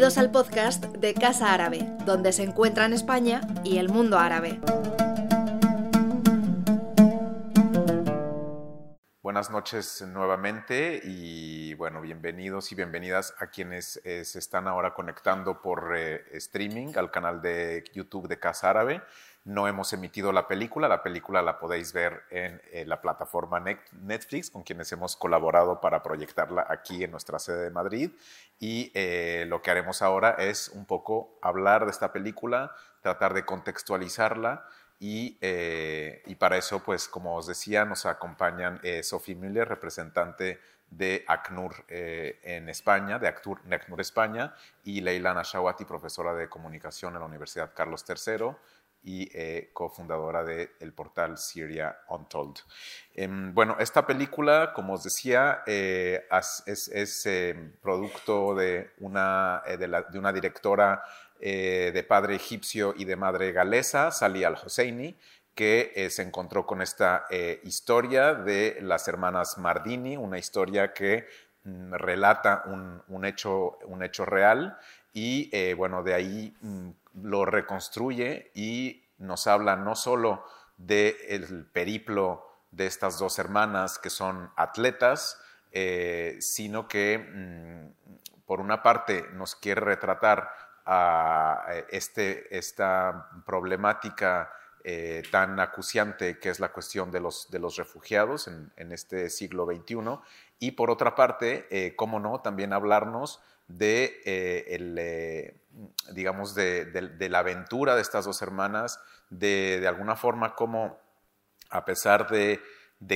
Bienvenidos al podcast de Casa Árabe, donde se encuentran España y el mundo árabe. Buenas noches nuevamente y bueno, bienvenidos y bienvenidas a quienes eh, se están ahora conectando por eh, streaming al canal de YouTube de Casa Árabe. No hemos emitido la película, la película la podéis ver en eh, la plataforma Netflix, con quienes hemos colaborado para proyectarla aquí en nuestra sede de Madrid. Y eh, lo que haremos ahora es un poco hablar de esta película, tratar de contextualizarla. Y, eh, y para eso, pues como os decía, nos acompañan Sophie Müller, representante de ACNUR en España, de ACNUR, España, y Leila Nashawati, profesora de comunicación en la Universidad Carlos III y eh, cofundadora del portal Syria Untold. Em, bueno, esta película, como os decía, eh, es, em, producto de una, eh, de, una directora de padre egipcio y de madre galesa, Sali al-Hosseini, que se encontró con esta historia de las hermanas Mardini, una historia que mm, relata un, hecho, un hecho real y bueno, de ahí mm, lo reconstruye y nos habla no solo del periplo de estas dos hermanas que son atletas, eh, sino que mm, por una parte nos quiere retratar a este, esta problemática eh, tan acuciante que es la cuestión de los, de los refugiados en, este siglo XXI y por otra parte, eh, cómo no, también hablarnos de, eh, el, eh, digamos, de, la aventura de estas dos hermanas, de, alguna forma como, a pesar de,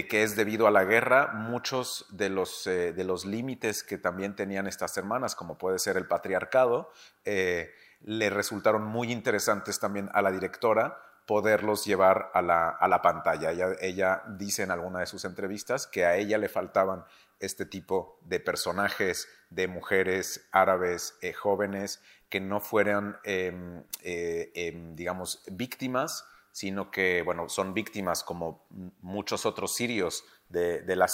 que es debido a la guerra, muchos de los, eh, de los límites que también tenían estas hermanas, como puede ser el patriarcado, le resultaron muy interesantes también a la directora poderlos llevar a la, a la pantalla. Ella, ella, dice en alguna de sus entrevistas que a ella le faltaban este tipo de personajes de mujeres árabes eh, jóvenes que no fueran, em, eh, em, digamos, víctimas, sino que, bueno, son víctimas como muchos otros sirios de, la,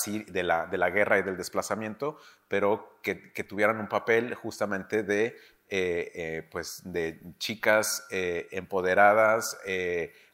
de, la, guerra y del desplazamiento, pero que, tuvieran un papel justamente de, eh, pues, de chicas empoderadas,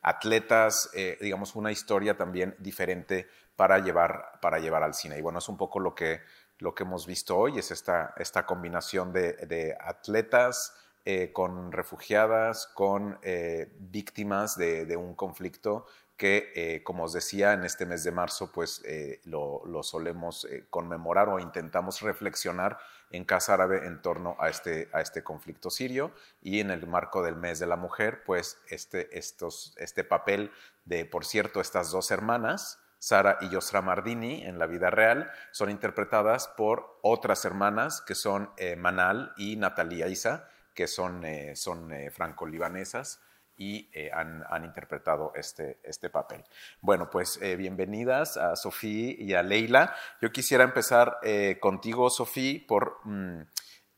atletas, digamos, una historia también diferente para llevar, para llevar al cine. Y bueno, es un poco lo que, lo que hemos visto hoy, es esta, esta combinación de, atletas eh, con refugiadas, con eh, víctimas de, un conflicto que, eh, como os decía, en este mes de marzo, pues lo, solemos conmemorar o intentamos reflexionar en Casa Árabe en torno a este, a este conflicto sirio y en el marco del mes de la mujer, pues este, estos, este papel de, por cierto, estas dos hermanas, Sara y Yosra Mardini en la vida real son interpretadas por otras hermanas que son eh, Manal y Natalia Isa, que son, eh, son eh, franco-libanesas y han, interpretado este, este papel. Bueno, pues bienvenidas a Sofía y a Leila. Yo quisiera empezar contigo, Sofía, por mm,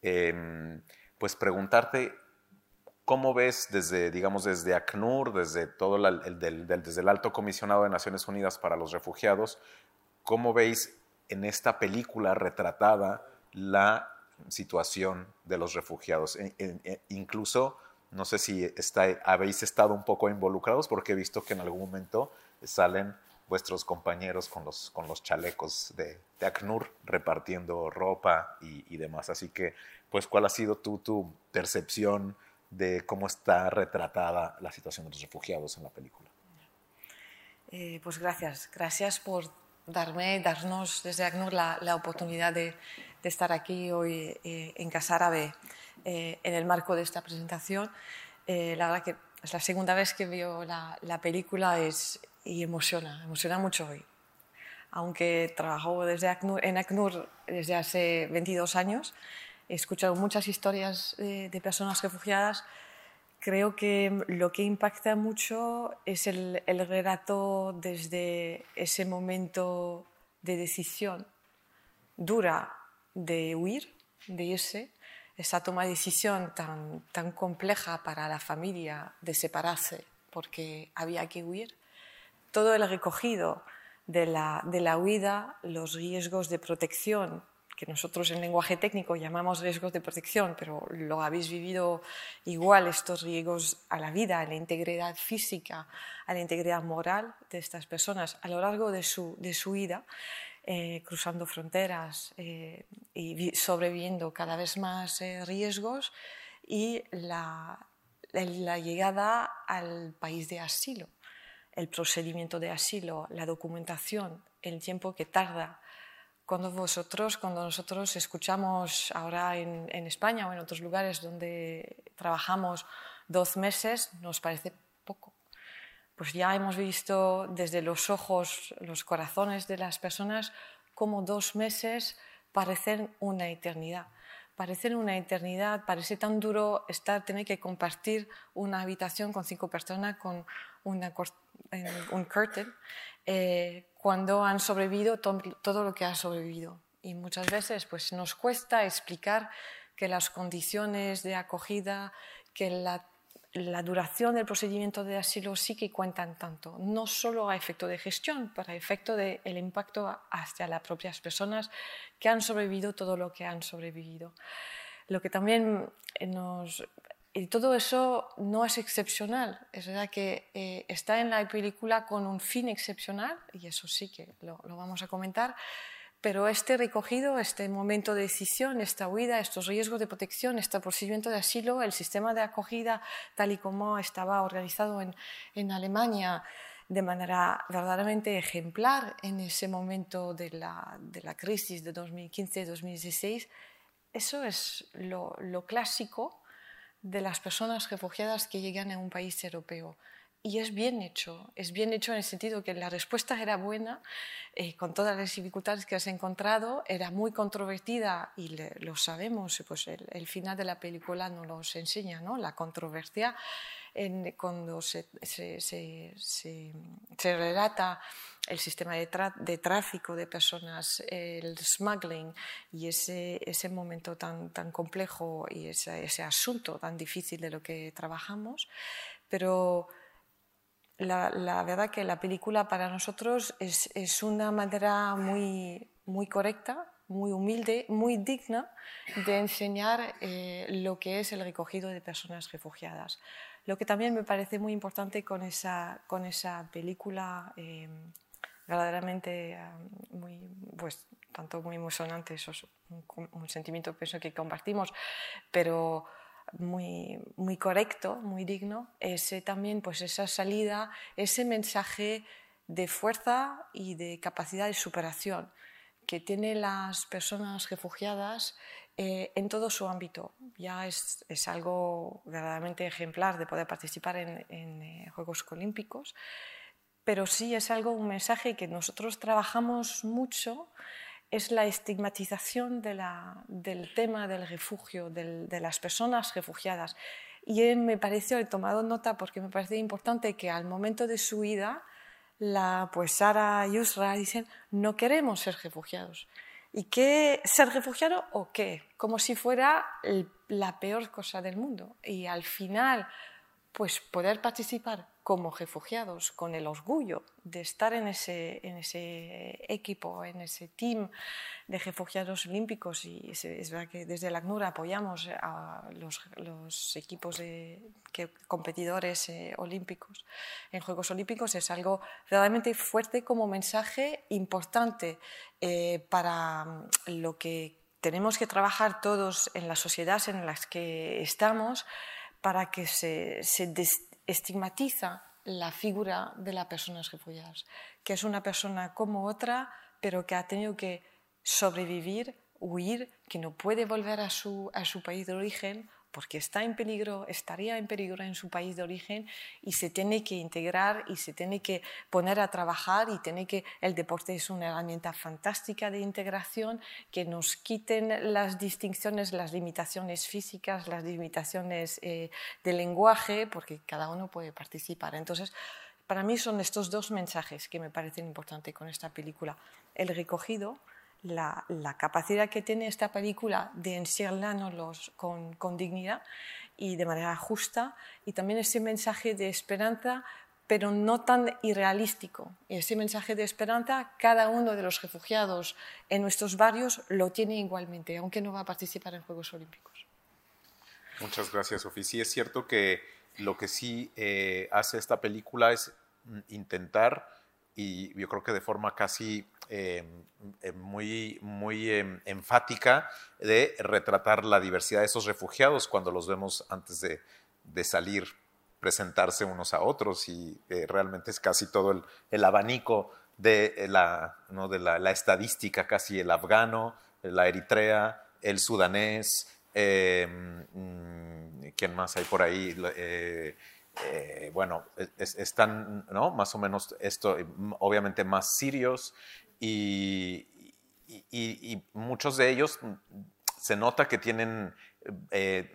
em, pues preguntarte ¿Cómo ves desde, digamos, desde ACNUR, desde todo el, desde el Alto Comisionado de Naciones Unidas para los Refugiados, cómo veis en esta película retratada la situación de los refugiados? E, e, e, incluso, no sé si está, habéis estado un poco involucrados porque he visto que en algún momento salen vuestros compañeros con los, con los chalecos de, ACNUR repartiendo ropa y, y, demás. Así que, pues, ¿cuál ha sido tu, tu percepción? de cómo está retratada la situación de los refugiados en la película. Eh, pues gracias, gracias por darme, darnos desde ACNUR la, la oportunidad de, de, estar aquí hoy eh, en Casa Árabe eh, en el marco de esta presentación. la verdad que es la segunda vez que veo la, la, película es, y emociona, emociona mucho hoy. Aunque trabajo desde ACNUR, en ACNUR desde hace 22 años, he escuchado muchas historias de, personas refugiadas. Creo que lo que impacta mucho es el, el relato desde ese momento de decisión dura de huir, de irse, esa toma de decisión tan, tan compleja para la familia de separarse porque había que huir, todo el recogido de la, de la huida, los riesgos de protección que nosotros en lenguaje técnico llamamos riesgos de protección, pero lo habéis vivido igual, estos riesgos a la vida, a la integridad física, a la integridad moral de estas personas a lo largo de su, de su vida, eh, cruzando fronteras eh, y sobreviviendo cada vez más eh, riesgos y la, la llegada al país de asilo, el procedimiento de asilo, la documentación, el tiempo que tarda cuando vosotros, cuando nosotros escuchamos ahora en, España o en otros lugares donde trabajamos dos meses, nos parece poco. Pues ya hemos visto desde los ojos, los corazones de las personas, cómo dos meses parecen una eternidad. Parecen una eternidad, parece tan duro estar, tener que compartir una habitación con cinco personas con una, un curtain eh, cuando han sobrevivido todo lo que ha sobrevivido. Y muchas veces pues, nos cuesta explicar que las condiciones de acogida, que la, duración del procedimiento de asilo sí que cuentan tanto, no solo a efecto de gestión, para efecto del impacto hacia las propias personas que han sobrevivido todo lo que han sobrevivido. Lo que también nos y todo eso no es excepcional, es verdad que eh, está en la película con un fin excepcional, y eso sí que lo, vamos a comentar, pero este recogido, este momento de decisión, esta huida, estos riesgos de protección, este procedimiento de asilo, el sistema de acogida tal y como estaba organizado en, en Alemania de manera verdaderamente ejemplar en ese momento de la, de la crisis de 2015-2016, eso es lo, lo clásico de las personas refugiadas que llegan a un país europeo. Y es bien hecho, es bien hecho en el sentido que la respuesta era buena, eh, con todas las dificultades que has encontrado, era muy controvertida y lo sabemos, pues el, final de la película nos lo enseña, ¿no? la controversia en, cuando se, se, se, se, relata el sistema de, de, tráfico de personas, el smuggling y ese, ese momento tan, tan complejo y ese, ese asunto tan difícil de lo que trabajamos, pero la, verdad que la película para nosotros es, es, una manera muy, muy correcta, muy humilde, muy digna de enseñar eh, lo que es el recogido de personas refugiadas. Lo que también me parece muy importante con esa, con esa película, eh, verdaderamente muy, pues, tanto muy emocionante, eso es un, un sentimiento pienso que compartimos, pero muy, muy correcto, muy digno, ese también, pues esa salida, ese mensaje de fuerza y de capacidad de superación que tienen las personas refugiadas eh, en todo su ámbito. Ya es, es, algo verdaderamente ejemplar de poder participar en, en eh, Juegos Olímpicos, pero sí es algo, un mensaje que nosotros trabajamos mucho es la estigmatización del tema del refugio, de las personas refugiadas. Y me pareció, he tomado nota porque me parece importante que al momento de su ida, la, pues Sara y Yusra dicen, no queremos ser refugiados. ¿Y qué? ¿Ser refugiado o qué? Como si fuera la peor cosa del mundo. Y al final, pues poder participar como refugiados, con el orgullo de estar en ese, en ese equipo, en ese team de refugiados olímpicos. Y es, verdad que desde la ACNUR apoyamos a los, los equipos de que, competidores eh, olímpicos en Juegos Olímpicos. Es algo realmente fuerte como mensaje importante eh, para mm, lo que tenemos que trabajar todos en las sociedades en las que estamos para que se, se estigmatiza la figura de las personas refugiadas, que es una persona como otra, pero que ha tenido que sobrevivir, huir, que no puede volver a su, a su país de origen porque está en peligro, estaría en peligro en su país de origen y se tiene que integrar y se tiene que poner a trabajar y tiene que el deporte es una herramienta fantástica de integración que nos quiten las distinciones, las limitaciones físicas, las limitaciones eh, de lenguaje, porque cada uno puede participar. Entonces, para mí son estos dos mensajes que me parecen importantes con esta película. El recogido, la, capacidad que tiene esta película de enseñarnos con, con dignidad y de manera justa, y también ese mensaje de esperanza pero no tan irrealístico. Ese mensaje de esperanza, cada uno de los refugiados en nuestros barrios lo tiene igualmente, aunque no va a participar en Juegos Olímpicos. Muchas gracias, Sofía. Sí, es cierto que lo que sí eh, hace esta película es intentar, y yo creo que de forma casi eh, eh, muy, muy enfática, de retratar la diversidad de esos refugiados cuando los vemos antes de, de salir presentarse unos a otros y eh, realmente es casi todo el, abanico de, la, ¿no? de la, estadística, casi el afgano, la eritrea, el sudanés, em, mm, ¿quién más hay por ahí? Eh, bueno, están ¿no? más o menos esto, obviamente más sirios y, muchos de ellos se nota que tienen eh,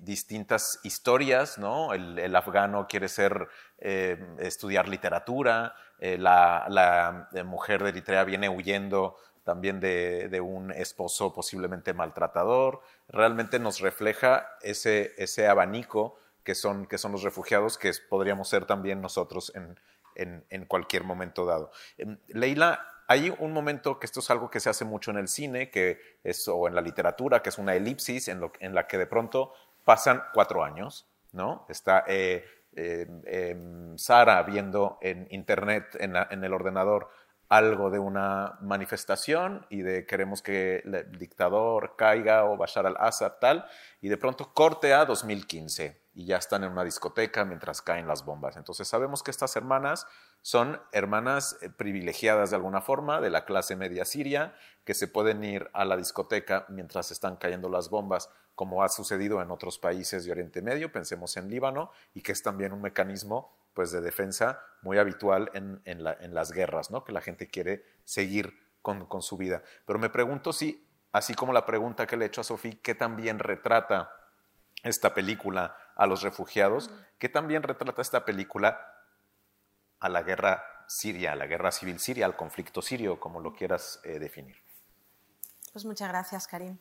distintas historias, ¿no? El, afgano quiere ser, eh, estudiar literatura, la, mujer de Eritrea viene huyendo también de, un esposo posiblemente maltratador. Realmente nos refleja ese, ese abanico que son, que son los refugiados, que podríamos ser también nosotros en, en, en cualquier momento dado. Em, Leila, hay un momento que esto es algo que se hace mucho en el cine, que es, o en la literatura, que es una elipsis en, la que de pronto pasan cuatro años, ¿no? Está eh, eh, Sara viendo en internet, en, el ordenador, algo de una manifestación y de queremos que el dictador caiga o Bashar al-Assad tal, y de pronto corte a 2015 y ya están en una discoteca mientras caen las bombas. Entonces sabemos que estas hermanas son hermanas eh, privilegiadas de alguna forma de la clase media siria que se pueden ir a la discoteca mientras están cayendo las bombas, como ha sucedido en otros países de Oriente Medio, pensemos en Líbano, y que es también un mecanismo pues, de defensa muy habitual en, las guerras, ¿no? que la gente quiere seguir con, con su vida. Pero me pregunto si, así como la pregunta que le he hecho a Sofía, ¿qué también retrata esta película a los refugiados? ¿Qué también retrata esta película a la guerra siria, a la guerra civil siria, al conflicto sirio, como lo quieras eh, definir. Pues muchas gracias, Karim.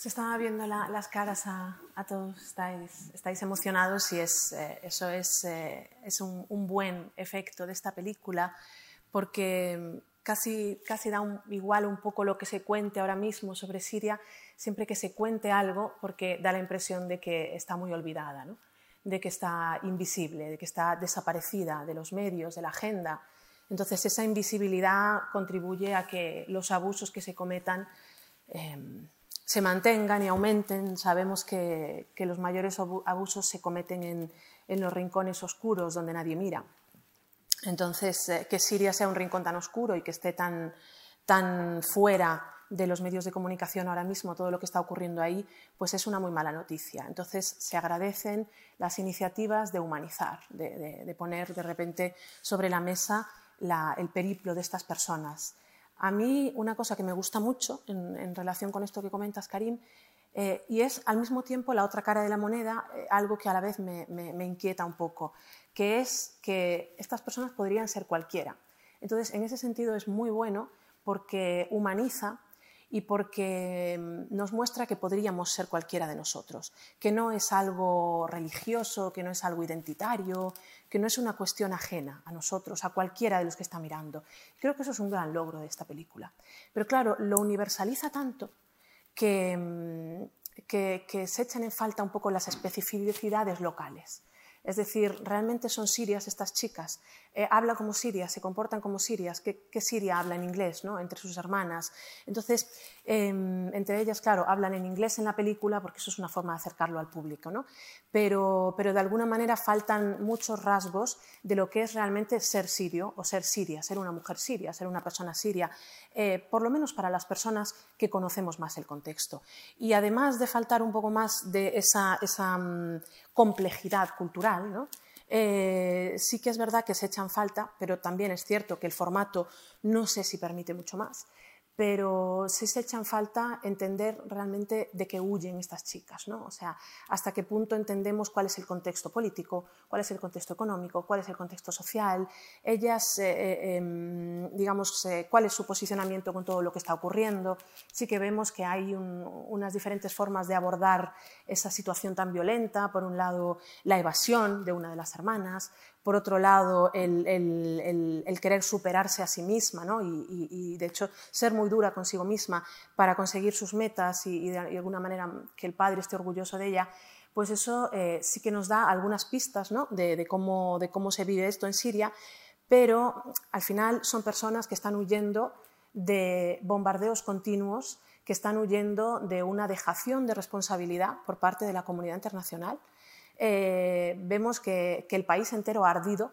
Se estaba viendo las caras a, todos, estáis, estáis, emocionados y es, eh, eso es, eh, es un, buen efecto de esta película porque casi, casi da igual un poco lo que se cuente ahora mismo sobre Siria, siempre que se cuente algo porque da la impresión de que está muy olvidada. ¿no? de que está invisible, de que está desaparecida de los medios, de la agenda. Entonces, esa invisibilidad contribuye a que los abusos que se cometan em, se mantengan y aumenten. Sabemos que, los mayores abusos se cometen en, los rincones oscuros donde nadie mira. Entonces, eh, que Siria sea un rincón tan oscuro y que esté tan, tan fuera de los medios de comunicación ahora mismo, todo lo que está ocurriendo ahí, pues es una muy mala noticia. Entonces se agradecen las iniciativas de humanizar, de, poner de repente sobre la mesa el periplo de estas personas. A mí una cosa que me gusta mucho en, relación con esto que comentas, Karim, eh, y es al mismo tiempo la otra cara de la moneda, eh, algo que a la vez me, me inquieta un poco, que es que estas personas podrían ser cualquiera. Entonces, en ese sentido es muy bueno porque humaniza y porque mm, nos muestra que podríamos ser cualquiera de nosotros, que no es algo religioso, que no es algo identitario, que no es una cuestión ajena a nosotros, a cualquiera de los que está mirando. Creo que eso es un gran logro de esta película. Pero claro, lo universaliza tanto que, mm, que, que se echan en falta un poco las especificidades locales. Es decir, realmente son sirias estas chicas. Eh, hablan como sirias, se comportan como sirias. ¿Qué, Siria habla en inglés ¿no? entre sus hermanas? Entonces, em, entre ellas, claro, hablan en inglés en la película porque eso es una forma de acercarlo al público. ¿no? Pero, pero de alguna manera faltan muchos rasgos de lo que es realmente ser sirio o ser siria, ser una mujer siria, ser una persona siria, eh, por lo menos para las personas que conocemos más el contexto. Y además de faltar un poco más de esa, esa mm, complejidad cultural, eh, sí que es verdad que se echan falta, pero también es cierto que el formato no sé si permite mucho más pero sí se echa en falta entender realmente de qué huyen estas chicas, ¿no? O sea, hasta qué punto entendemos cuál es el contexto político, cuál es el contexto económico, cuál es el contexto social, ellas, eh, eh, em, digamos, eh, cuál es su posicionamiento con todo lo que está ocurriendo. Sí que vemos que hay unas diferentes formas de abordar esa situación tan violenta. Por un lado, la evasión de una de las hermanas, por otro lado, el, querer superarse a sí misma ¿no? y, de hecho, ser muy dura consigo misma para conseguir sus metas y, de, alguna manera que el padre esté orgulloso de ella, pues eso eh, sí que nos da algunas pistas de, cómo, de cómo se vive esto en Siria, pero al final son personas que están huyendo de bombardeos continuos, que están huyendo de una dejación de responsabilidad por parte de la comunidad internacional eh, vemos que, el país entero ha ardido,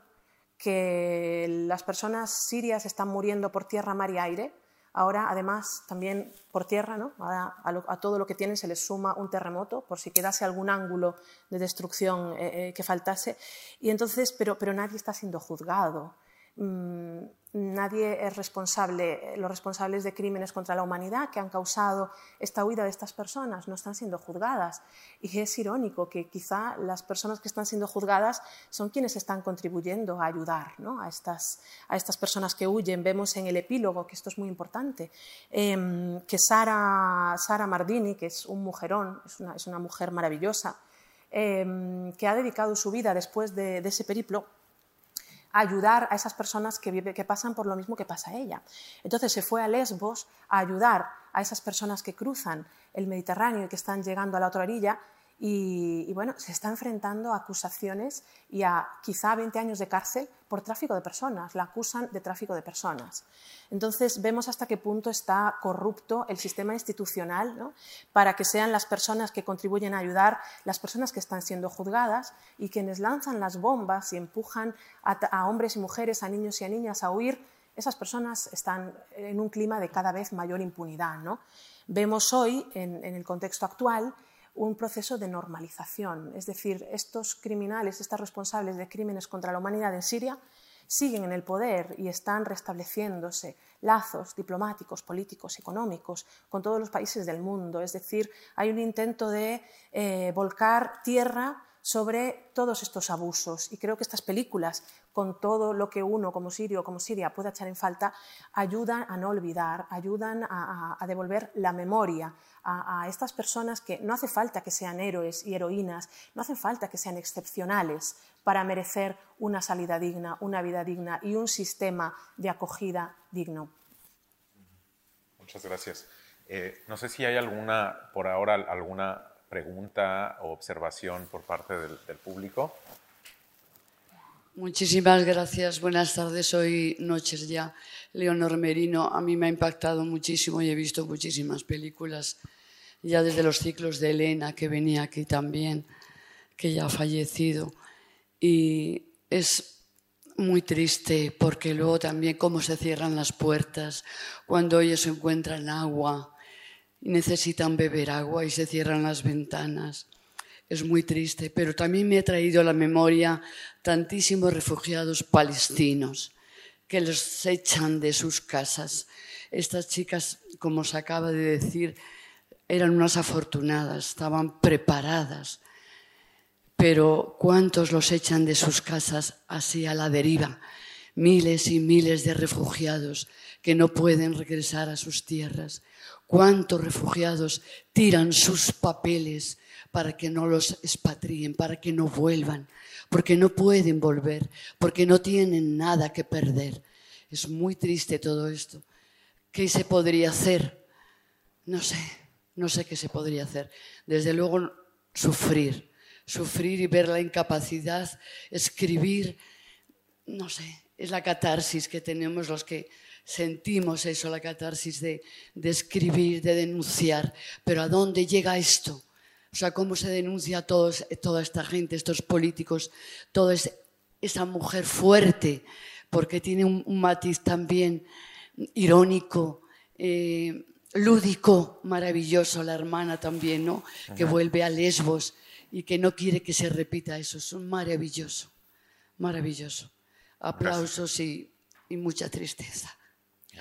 que las personas sirias están muriendo por tierra, mar y aire. Ahora, además, también por tierra, ¿no? a, todo lo que tienen se les suma un terremoto, por si quedase algún ángulo de destrucción eh, eh, que faltase. Y entonces, pero, pero nadie está siendo juzgado. Mm, nadie es responsable, los responsables de crímenes contra la humanidad que han causado esta huida de estas personas no están siendo juzgadas. Y es irónico que quizá las personas que están siendo juzgadas son quienes están contribuyendo a ayudar a, estas, a estas personas que huyen. Vemos en el epílogo, que esto es muy importante, em, que Sara, Sara Mardini, que es un mujerón, es una, es una mujer maravillosa, em, que ha dedicado su vida después de ese periplo ayudar a esas personas que, que pasan por lo mismo que pasa ella. Entonces se fue a Lesbos a ayudar a esas personas que cruzan el Mediterráneo y que están llegando a la otra orilla y, bueno, se está enfrentando a acusaciones y a quizá 20 años de cárcel por tráfico de personas. La acusan de tráfico de personas. Entonces vemos hasta qué punto está corrupto el sistema institucional para que sean las personas que contribuyen a ayudar, las personas que están siendo juzgadas y quienes lanzan las bombas y empujan a, hombres y mujeres, a niños y a niñas a huir. Esas personas están en un clima de cada vez mayor impunidad. ¿no? Vemos hoy, en el contexto actual, un proceso de normalización. Es decir, estos criminales, estos responsables de crímenes contra la humanidad en Siria, siguen en el poder y están restableciéndose lazos diplomáticos, políticos, económicos con todos los países del mundo. Es decir, hay un intento de eh, volcar tierra sobre todos estos abusos. Y creo que estas películas, con todo lo que uno como sirio o como siria puede echar en falta, ayudan a no olvidar, ayudan a, devolver la memoria a, a, estas personas que no hace falta que sean héroes y heroínas, no hace falta que sean excepcionales para merecer una salida digna, una vida digna y un sistema de acogida digno. Muchas gracias. Eh, no sé si hay alguna, por ahora, alguna pregunta o observación por parte del, público. Muchísimas gracias. Buenas tardes. Hoy Noches ya. Leonor Merino. A mí me ha impactado muchísimo y he visto muchísimas películas, ya desde los ciclos de Elena, que venía aquí también, que ya ha fallecido. Y es muy triste porque luego también cómo se cierran las puertas cuando ellos encuentran agua necesitan beber agua y se cierran las ventanas. Es muy triste, pero también me ha traído a la memoria tantísimos refugiados palestinos que los echan de sus casas. Estas chicas, como se acaba de decir, eran unas afortunadas, estaban preparadas. Pero ¿cuántos los echan de sus casas así a la deriva? Miles y miles de refugiados que no pueden regresar a sus tierras. ¿Cuántos refugiados tiran sus papeles para que no los expatrien, para que no vuelvan? Porque no pueden volver, porque no tienen nada que perder. Es muy triste todo esto. ¿Qué se podría hacer? No sé, no sé qué se podría hacer. Desde luego, sufrir, sufrir y ver la incapacidad, escribir, no sé, es la catarsis que tenemos los que sentimos eso, la catarsis de, escribir, de denunciar. Pero ¿a dónde llega esto? O sea, ¿cómo se denuncia a todos, toda esta gente, estos políticos, toda esa mujer fuerte? Porque tiene un, matiz también irónico, eh, lúdico, maravilloso, la hermana también, ¿no? Que vuelve a Lesbos y que no quiere que se repita eso. Es maravilloso, maravilloso. Aplausos y mucha tristeza.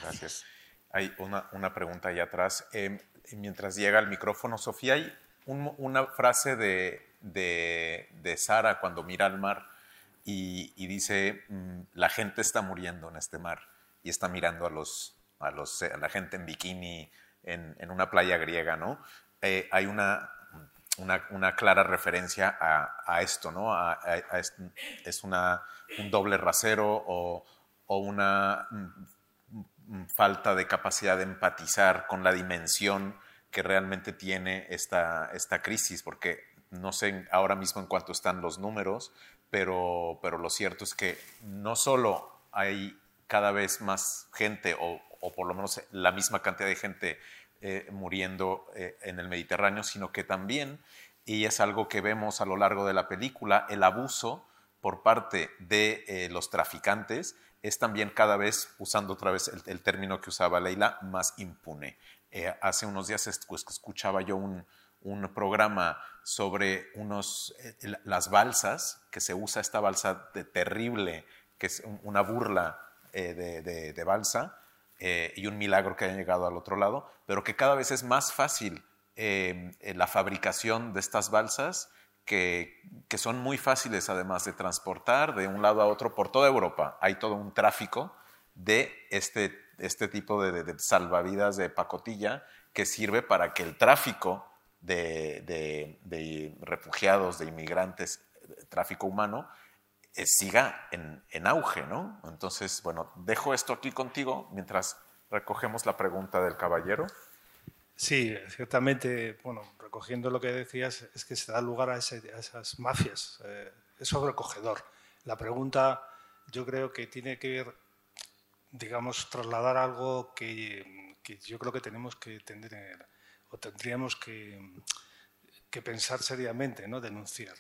Gracias. Hay una, una pregunta ahí atrás. Em, mientras llega el micrófono, Sofía, hay una frase de, de, Sara cuando mira al mar y, dice, mm, la gente está muriendo en este mar y está mirando a, los, a, los, a la gente en bikini en, una playa griega, ¿no? Eh, hay una, una, clara referencia a, esto, ¿no? es una, un doble rasero o, o una falta de capacidad de empatizar con la dimensión que realmente tiene esta, esta crisis, porque no sé ahora mismo en cuánto están los números, pero, pero lo cierto es que no solo hay cada vez más gente, o, o por lo menos la misma cantidad de gente eh, muriendo eh, en el Mediterráneo, sino que también, y es algo que vemos a lo largo de la película, el abuso por parte de eh, los traficantes es también cada vez, usando otra vez el, término que usaba Leila, más impune. hace unos días escuchaba yo un, un programa sobre unos, las balsas, que se usa esta balsa de terrible, que es una burla de, balsa, y un milagro que haya llegado al otro lado, pero que cada vez es más fácil eh, la fabricación de estas balsas que, son muy fáciles además de transportar de un lado a otro por toda Europa. Hay todo un tráfico de este, este tipo de, salvavidas de pacotilla que sirve para que el tráfico de, de refugiados, de inmigrantes, tráfico humano, eh, siga en, en, auge, ¿no? Entonces, bueno, dejo esto aquí contigo mientras recogemos la pregunta del caballero. Sí, ciertamente, bueno, recogiendo lo que decías, es que se da lugar a, esas mafias. Eh, es sobrecogedor. La pregunta yo creo que tiene que ver, digamos, trasladar algo que, yo creo que tenemos que tener o tendríamos que, que pensar seriamente, ¿no? denunciar.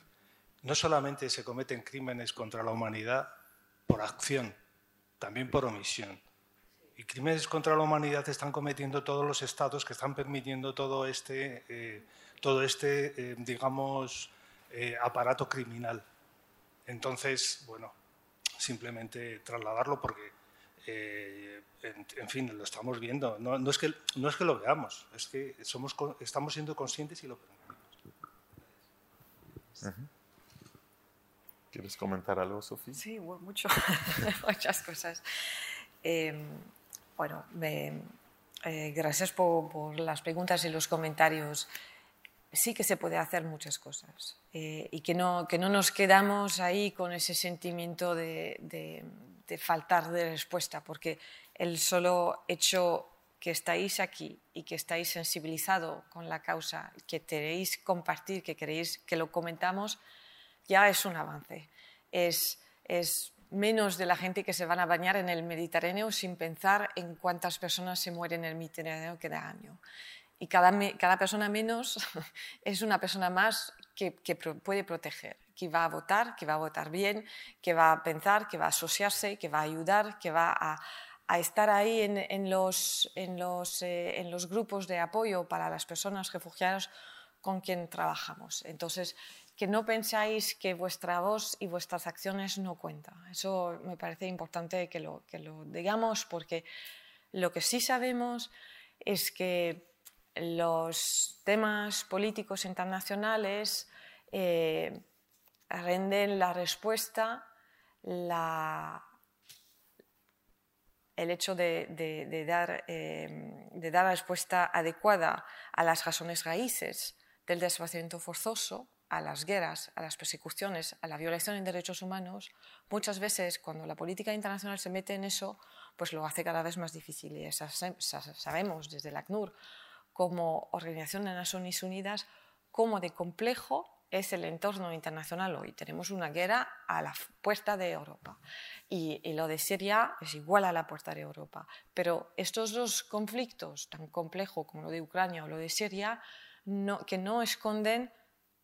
No solamente se cometen crímenes contra la humanidad por acción, también por omisión. Y crímenes contra la humanidad están cometiendo todos los estados que están permitiendo todo este, eh, todo este eh, digamos, eh, aparato criminal. Entonces, bueno, simplemente trasladarlo porque, en, fin, lo estamos viendo. No, no, es que, no es que lo veamos, es que somos, estamos siendo conscientes y lo permitimos. ¿Quieres comentar algo, Sofía? Sí, mucho, muchas cosas. Em, bueno, eh, gracias por, las preguntas y los comentarios. Sí que se puede hacer muchas cosas eh, y que no, que no nos quedamos ahí con ese sentimiento de, de, faltar de respuesta, porque el solo hecho que estáis aquí y que estáis sensibilizado con la causa, que queréis compartir, que queréis que lo comentamos, ya es un avance. Es, es menos de la gente que se van a bañar en el Mediterráneo sin pensar en cuántas personas se mueren en el Mediterráneo cada año. Y cada, cada persona menos es una persona más que, puede proteger, que va a votar, que va a votar bien, que va a pensar, que va a asociarse, que va a ayudar, que va a, estar ahí en, los, en, los, eh, en los grupos de apoyo para las personas refugiadas con quien trabajamos. Entonces, que no pensáis que vuestra voz y vuestras acciones no cuentan. Eso me parece importante que lo, que lo digamos porque lo que sí sabemos es que los temas políticos internacionales eh, renden la respuesta, la, el hecho de, dar, eh, de dar respuesta adecuada a las razones raíces del desplazamiento forzoso a las guerras, a las persecuciones, a la violación de derechos humanos, muchas veces cuando la política internacional se mete en eso, pues lo hace cada vez más difícil. Y sabemos desde la ACNUR como Organización de Naciones Unidas cómo de complejo es el entorno internacional hoy. Tenemos una guerra a la puerta de Europa y, lo de Siria es igual a la puerta de Europa. Pero estos dos conflictos, tan complejos como lo de Ucrania o lo de Siria, que no esconden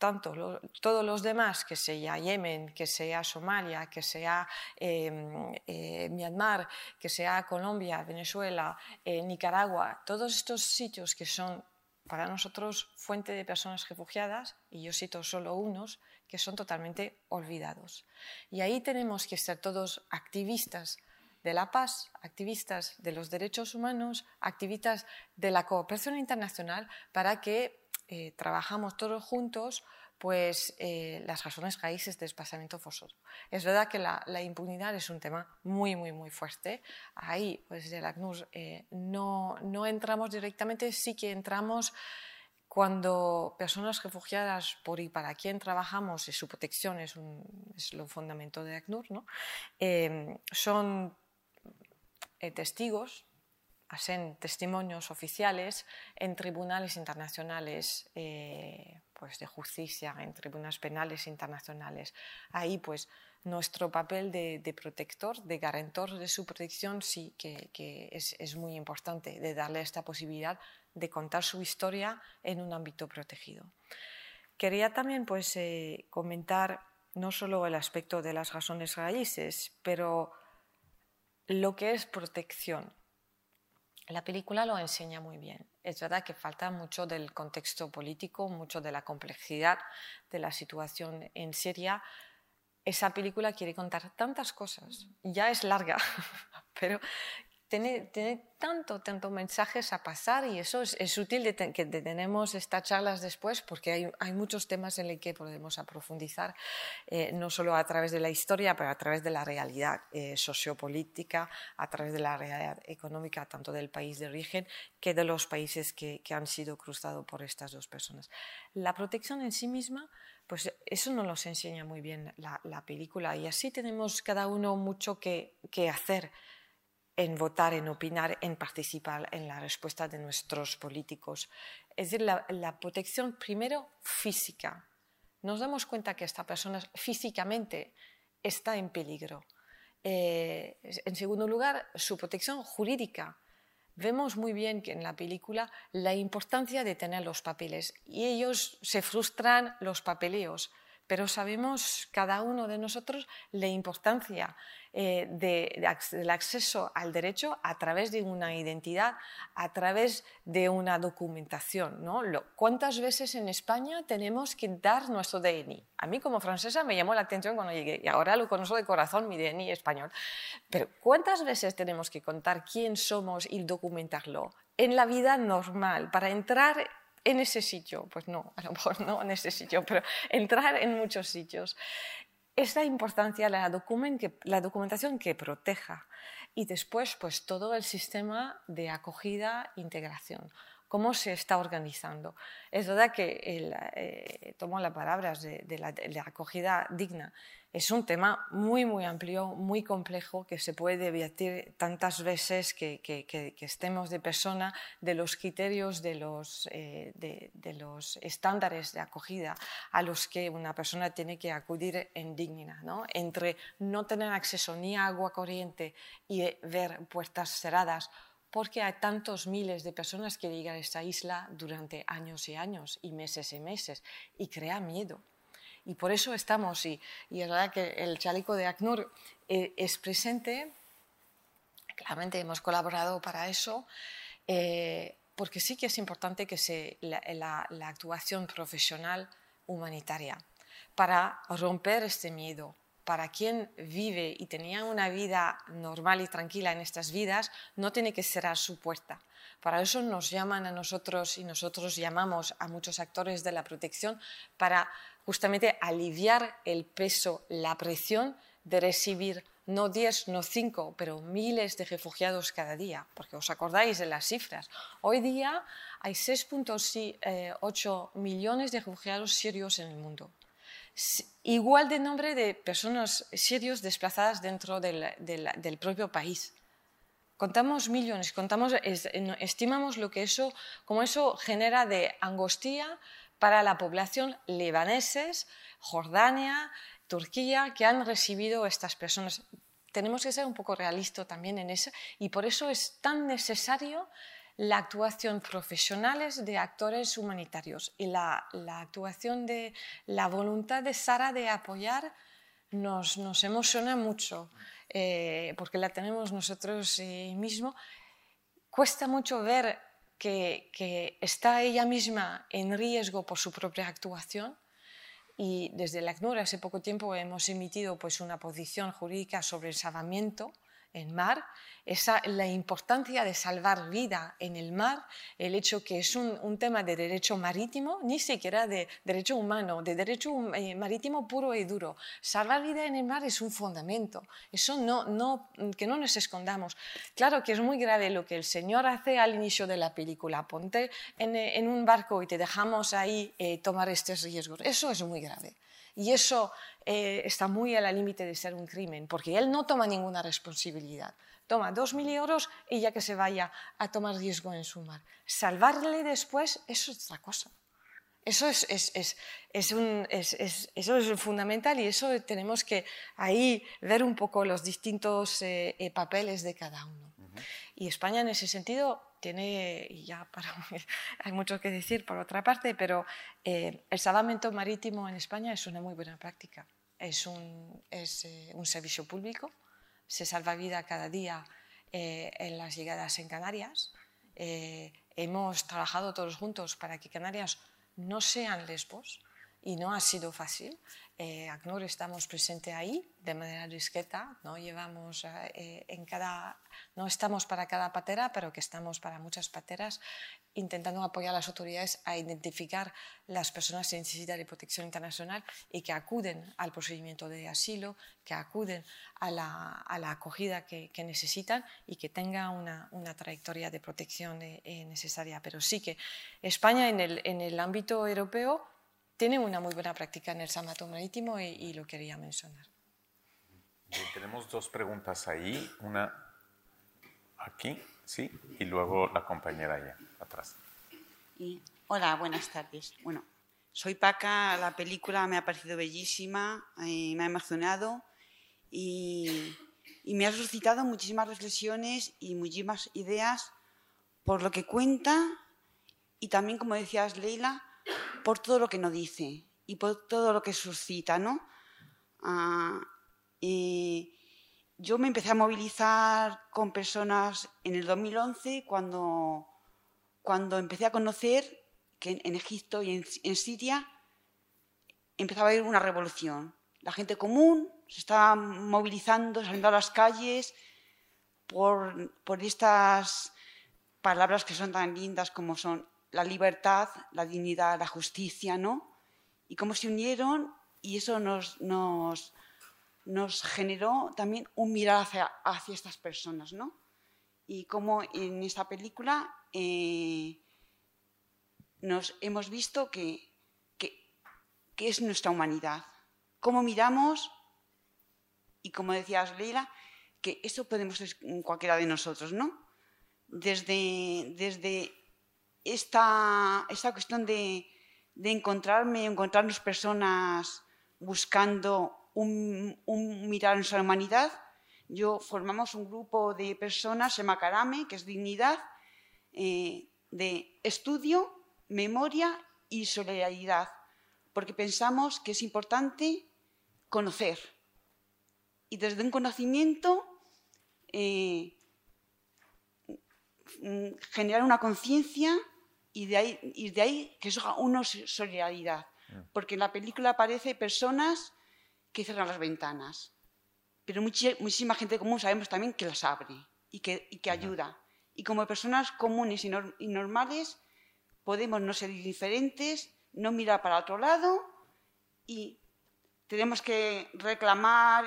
tanto todos los demás, que sea Yemen, que sea Somalia, que sea em, eh, Myanmar, que sea Colombia, Venezuela, eh, Nicaragua, todos estos sitios que son para nosotros fuente de personas refugiadas, y yo cito solo unos, que son totalmente olvidados. Y ahí tenemos que ser todos activistas de la paz, activistas de los derechos humanos, activistas de la cooperación internacional para que eh, trabajamos todos juntos pues eh, las razones raíces del desplazamiento forzoso. Es verdad que la, impunidad es un tema muy, muy, muy fuerte. Ahí, pues desde la ACNUR, eh, no, no entramos directamente, sí que entramos cuando personas refugiadas por y para quien trabajamos y su protección es, un, es lo fundamento de ACNUR, ¿no? eh, son eh, testigos, hacen testimonios oficiales en tribunales internacionales eh, pues de justicia, en tribunales penales internacionales. Ahí pues nuestro papel de, protector, de garantor de su protección sí que, que es, es muy importante, de darle esta posibilidad de contar su historia en un ámbito protegido. Quería también pues, eh, comentar no solo el aspecto de las razones raíces, pero lo que es protección. La película lo enseña muy bien. Es verdad que falta mucho del contexto político, mucho de la complejidad de la situación en Siria. Esa película quiere contar tantas cosas. Ya es larga, pero tiene, tiene, tanto, tanto mensajes a pasar y eso es, es útil de te, que tenemos estas charlas después porque hay, hay, muchos temas en los que podemos profundizar, eh, no solo a través de la historia, pero a través de la realidad eh, sociopolítica, a través de la realidad económica, tanto del país de origen que de los países que, que han sido cruzados por estas dos personas. La protección en sí misma, pues eso nos lo enseña muy bien la, la película y así tenemos cada uno mucho que, que hacer en votar, en opinar, en participar en la respuesta de nuestros políticos. Es decir, la, protección primero física. Nos damos cuenta que esta persona físicamente está en peligro. Eh, en segundo lugar, su protección jurídica. Vemos muy bien que en la película la importancia de tener los papeles y ellos se frustran los papeleos pero sabemos cada uno de nosotros la importancia eh, de, de, del acceso al derecho a través de una identidad, a través de una documentación. ¿no? Lo, ¿Cuántas veces en España tenemos que dar nuestro DNI? A mí como francesa me llamó la atención cuando llegué y ahora lo conozco de corazón, mi DNI español. Pero ¿cuántas veces tenemos que contar quién somos y documentarlo? En la vida normal, para entrar en ese sitio, pues no, a lo mejor no en ese sitio, pero entrar en muchos sitios. Es la importancia la, la documentación que proteja y después pues todo el sistema de acogida integración cómo se está organizando. Es verdad que el, eh, tomo las palabras de, de, la, de, la, acogida digna. Es un tema muy, muy amplio, muy complejo, que se puede debatir tantas veces que, que, que, que estemos de persona, de los criterios, de los, eh, de, los, estándares de acogida a los que una persona tiene que acudir en digna. ¿no? Entre no tener acceso ni a agua corriente y ver puertas cerradas porque hay tantos miles de personas que llegan a esta isla durante años y años y meses y meses y crea miedo. Y por eso estamos, y, y es verdad que el chaleco de ACNUR eh, es presente, claramente hemos colaborado para eso, eh, porque sí que es importante que se, la, la, la actuación profesional humanitaria para romper este miedo, para quien vive y tenía una vida normal y tranquila en estas vidas, no tiene que cerrar su puerta. Para eso nos llaman a nosotros y nosotros llamamos a muchos actores de la protección para justamente aliviar el peso, la presión de recibir no 10, no 5, pero miles de refugiados cada día, porque os acordáis de las cifras. Hoy día hay 6.8 eh, millones de refugiados sirios en el mundo igual de nombre de personas sirios desplazadas dentro del, del, del propio país. Contamos millones, contamos, estimamos lo que eso, como eso genera de angustia para la población libaneses, Jordania, Turquía, que han recibido estas personas. Tenemos que ser un poco realistas también en eso y por eso es tan necesario la actuación profesionales de actores humanitarios y la, la, actuación de la voluntad de Sara de apoyar nos, nos emociona mucho eh, porque la tenemos nosotros eh, mismos. Cuesta mucho ver que, que, está ella misma en riesgo por su propia actuación y desde la ACNUR hace poco tiempo hemos emitido pues, una posición jurídica sobre el salvamiento en mar, esa, la importancia de salvar vida en el mar, el hecho que es un, tema de derecho marítimo, ni siquiera de derecho humano, de derecho eh, marítimo puro y duro. Salvar vida en el mar es un fundamento, eso no, no, que no nos escondamos. Claro que es muy grave lo que el Señor hace al inicio de la película, ponte en, un barco y te dejamos ahí eh, tomar estos riesgos, eso es muy grave. Y eso eh, está muy a la límite de ser un crimen, porque él no toma ninguna responsabilidad. Toma dos mil euros y ya que se vaya a tomar riesgo en su mar. Salvarle después, es otra cosa. Eso es, es, es, un, eso es fundamental y eso tenemos que ahí ver un poco los distintos eh, eh, papeles de cada uno. Y España en ese sentido tiene, y ya para, hay mucho que decir por otra parte, pero eh, el salvamento marítimo en España es una muy buena práctica. Es un, es, eh, un servicio público, se salva vida cada día eh, en las llegadas en Canarias. hemos trabajado todos juntos para que Canarias no sean lesbos y no ha sido fácil. Eh, ACNUR estamos presentes ahí de manera discreta, no, llevamos, eh, en cada, no estamos para cada patera, pero que estamos para muchas pateras, intentando apoyar a las autoridades a identificar las personas en necesidad de protección internacional y que acuden al procedimiento de asilo, que acuden a la, a la acogida que, que, necesitan y que tengan una, una trayectoria de protección eh, necesaria. Pero sí que España en el, en el ámbito europeo tiene una muy buena práctica en el salvamento marítimo y, lo quería mencionar. tenemos dos preguntas ahí, una aquí, sí, y luego la compañera allá atrás. Y, hola, buenas tardes. Bueno, soy Paca, la película me ha parecido bellísima, eh, me ha emocionado y, y me ha suscitado muchísimas reflexiones y muchísimas ideas por lo que cuenta y también, como decías, Leila, por todo lo que no dice y por todo lo que suscita, ¿no? Ah, yo me empecé a movilizar con personas en el 2011 cuando, cuando empecé a conocer que en, Egipto y en, Siria empezaba a haber una revolución. La gente común se estaba movilizando, saliendo a las calles por, por estas palabras que son tan lindas como son la libertad, la dignidad, la justicia, ¿no? Y cómo se unieron y eso nos, nos, nos generó también un mirar hacia, hacia, estas personas, ¿no? Y cómo en esta película eh, nos hemos visto que, que, que, es nuestra humanidad. Cómo miramos y como decías Leila, que eso podemos ser cualquiera de nosotros, ¿no? Desde, desde esta, esta cuestión de, de, encontrarme, encontrarnos personas buscando un, mirar en nuestra humanidad. Yo formamos un grupo de personas, se Macarame, que es dignidad, eh, de estudio, memoria y solidaridad, porque pensamos que es importante conocer y desde un conocimiento eh, generar una conciencia y de ahí, y de ahí que eso una solidaridad. Mm. Porque en la película aparece personas que cierran las ventanas, pero muchísima gente común sabemos también que las abre y que, y que ayuda. Y como personas comunes y, normales podemos no ser indiferentes, no mirar para otro lado y tenemos que reclamar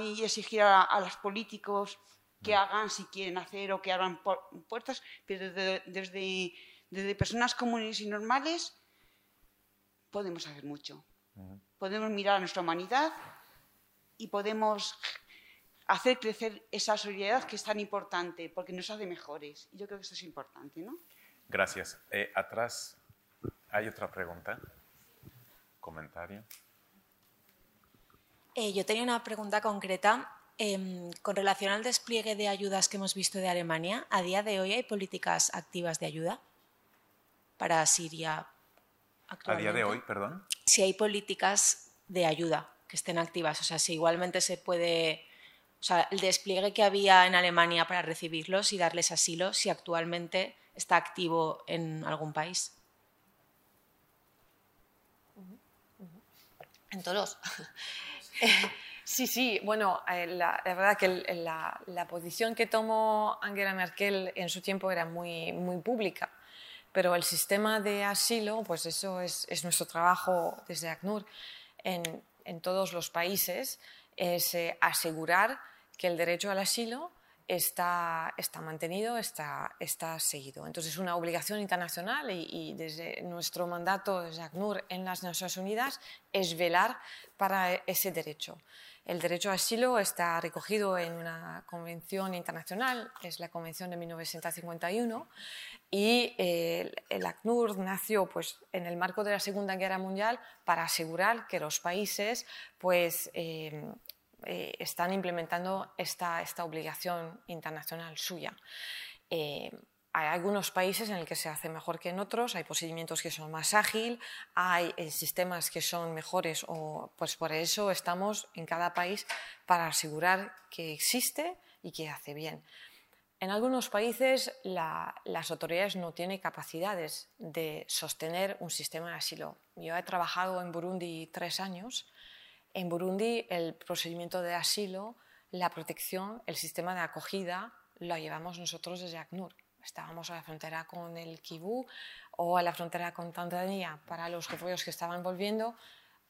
y exigir a, a los políticos que mm. hagan si quieren hacer o que abran puertas, pero desde desde personas comunes y normales podemos hacer mucho. Podemos mirar a nuestra humanidad y podemos hacer crecer esa solidaridad que es tan importante porque nos hace mejores. Y yo creo que eso es importante, ¿no? Gracias. Eh, atrás hay otra pregunta, comentario. Eh, yo tenía una pregunta concreta em, con relación al despliegue de ayudas que hemos visto de Alemania. ¿A día de hoy hay políticas activas de ayuda? Para Siria actualmente. A día de hoy, perdón. Si hay políticas de ayuda que estén activas, o sea, si igualmente se puede, o sea, el despliegue que había en Alemania para recibirlos y darles asilo, si actualmente está activo en algún país. En todos. Sí, sí, bueno, eh, la, verdad que la, la, posición que tomó Angela Merkel en su tiempo era muy, muy pública, pero el sistema de asilo, pues eso es, es nuestro trabajo desde ACNUR en, todos los países, es eh, asegurar que el derecho al asilo está, está mantenido, está, está seguido. Entonces es una obligación internacional y, desde nuestro mandato desde ACNUR en las Naciones Unidas es velar para ese derecho. El derecho al asilo está recogido en una convención internacional, es la Convención de 1951, y eh, el ACNUR nació pues, en el marco de la Segunda Guerra Mundial para asegurar que los países pues, eh, eh, están implementando esta, esta, obligación internacional suya. Hay algunos países en los que se hace mejor que en otros, hay procedimientos que son más ágiles, hay eh, sistemas que son mejores, o, pues por eso estamos en cada país para asegurar que existe y que hace bien. En algunos países las autoridades no tienen capacidades de sostener un sistema de asilo. Yo he trabajado en Burundi tres años. En Burundi el procedimiento de asilo, la protección, el sistema de acogida lo llevamos nosotros desde ACNUR estábamos a la frontera con el Kibú o a la frontera con Tanzania para los refugiados que estaban volviendo,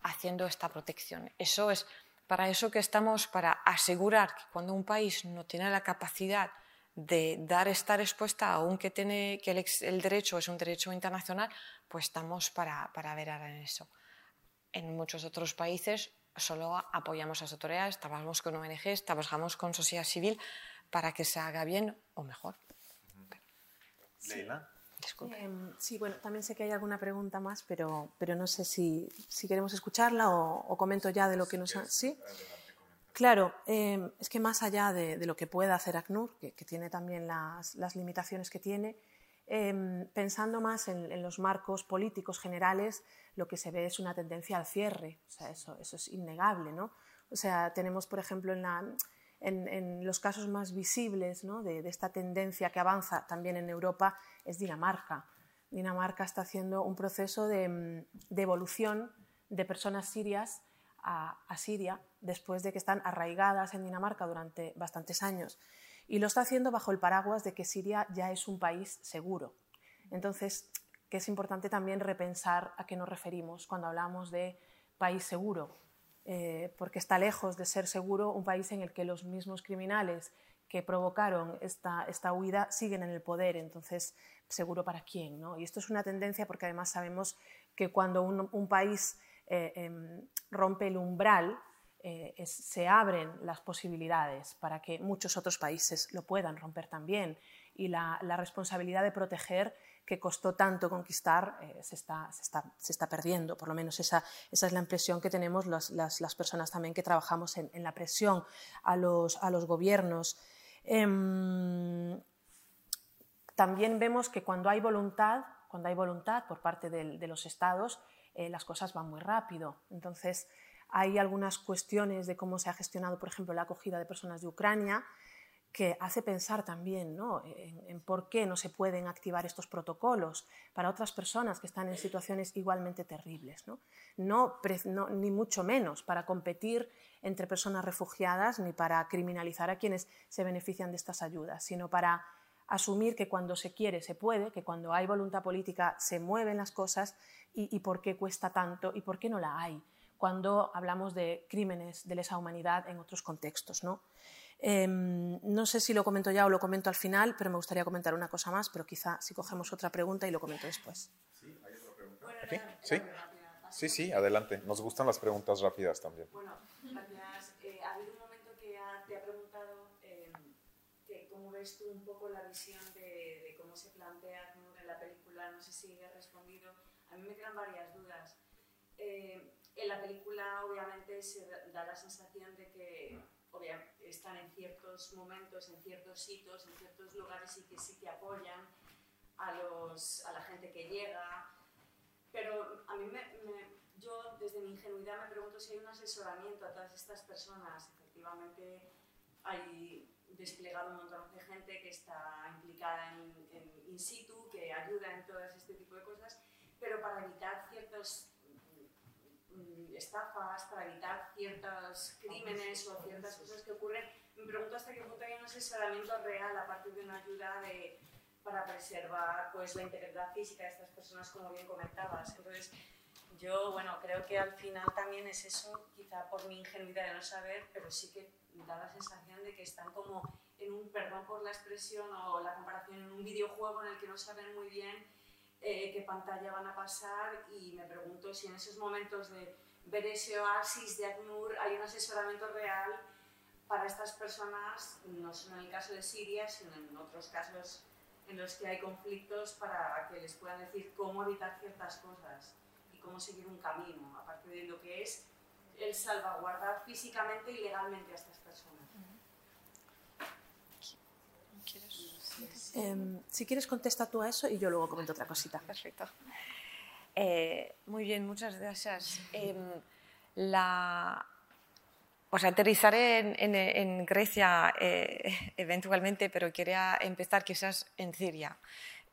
haciendo esta protección. Eso es para eso que estamos, para asegurar que cuando un país no tiene la capacidad de dar esta respuesta, aunque tiene, que el, derecho es un derecho internacional, pues estamos para, para ver en eso. En muchos otros países solo apoyamos a las autoridades, trabajamos con ONGs, trabajamos con sociedad civil para que se haga bien o mejor. Leila. Em, sí, bueno, también sé que hay alguna pregunta más, pero, pero no sé si, si queremos escucharla o, comento ya de lo que nos ha... ¿Sí? Claro, em, es que más allá de, de, lo que pueda hacer ACNUR, que, tiene también las, las, limitaciones que tiene, em, pensando más en, en, los marcos políticos generales, lo que se ve es una tendencia al cierre, o sea, eso, eso es innegable, ¿no? O sea, tenemos, por ejemplo, en la, en, los casos más visibles de, esta tendencia que avanza también en Europa es Dinamarca. Dinamarca está haciendo un proceso de, evolución de personas sirias a, Siria después de que están arraigadas en Dinamarca durante bastantes años. Y lo está haciendo bajo el paraguas de que Siria ya es un país seguro. Entonces, es importante también repensar a qué nos referimos cuando hablamos de país seguro. Eh, porque está lejos de ser seguro un país en el que los mismos criminales que provocaron esta, esta huida siguen en el poder. Entonces, seguro para quién. ¿no? Y esto es una tendencia porque además sabemos que cuando un, país eh, em, rompe el umbral, eh, se abren las posibilidades para que muchos otros países lo puedan romper también. Y la, responsabilidad de proteger que costó tanto conquistar eh, se, está, se, está, se, está, perdiendo. Por lo menos esa, esa es la impresión que tenemos las, las, personas también que trabajamos en, la presión a los, a los gobiernos. Eh, también vemos que cuando hay voluntad, cuando hay voluntad por parte de, de los estados, eh, las cosas van muy rápido. Entonces, hay algunas cuestiones de cómo se ha gestionado, por ejemplo, la acogida de personas de Ucrania, que hace pensar también ¿no? en, por qué no se pueden activar estos protocolos para otras personas que están en situaciones igualmente terribles. ¿no? No, ni mucho menos para competir entre personas refugiadas ni para criminalizar a quienes se benefician de estas ayudas, sino para asumir que cuando se quiere se puede, que cuando hay voluntad política se mueven las cosas y, y por qué cuesta tanto y por qué no la hay cuando hablamos de crímenes de lesa humanidad en otros contextos. ¿no? Em, no sé si lo comento ya o lo comento al final, pero me gustaría comentar una cosa más, pero quizá si cogemos otra pregunta y lo comento después. Sí, hay otra pregunta. ¿Sí? sí, sí, adelante. Nos gustan las preguntas rápidas también. Bueno, gracias. Eh, ha habido un momento que te ha preguntado em, que cómo ves tú un poco la visión de, cómo se plantea en la película. No sé si he respondido. A mí me quedan varias dudas. Eh, en la película, obviamente, se da la sensación de que están en ciertos momentos, en ciertos sitios, en ciertos lugares y que sí que apoyan a, los, a la gente que llega. Pero a mí, me, yo desde mi ingenuidad me pregunto si hay un asesoramiento a todas estas personas. Efectivamente, hay desplegado un montón de gente que está implicada en, en in situ, que ayuda en todo este tipo de cosas, pero para evitar ciertos estafas, para evitar ciertos crímenes o ciertas cosas que ocurren. Me pregunto hasta qué punto hay un asesoramiento real, aparte de una ayuda de, para preservar pues, la integridad física de estas personas, como bien comentabas. Entonces, yo, bueno, creo que al final también es eso, quizá por mi ingenuidad de no saber, pero sí que da la sensación de que están como en un, perdón por la expresión o la comparación, en un videojuego en el que no saben muy bien eh, qué pantalla van a pasar y me pregunto si en esos momentos de ver ese oasis de ACNUR hay un asesoramiento real para estas personas, no solo en el caso de Siria, sino en otros casos en los que hay conflictos para que les puedan decir cómo evitar ciertas cosas cómo seguir un camino, aparte de lo que es el salvaguardar físicamente y legalmente a estas personas. Eh, si quieres contesta tú a eso y yo luego comento otra cosita. Perfecto. Eh, muy bien, muchas gracias. Eh, la, o sea, aterrizaré en, en, en Grecia eh, eventualmente, pero quería empezar quizás en Siria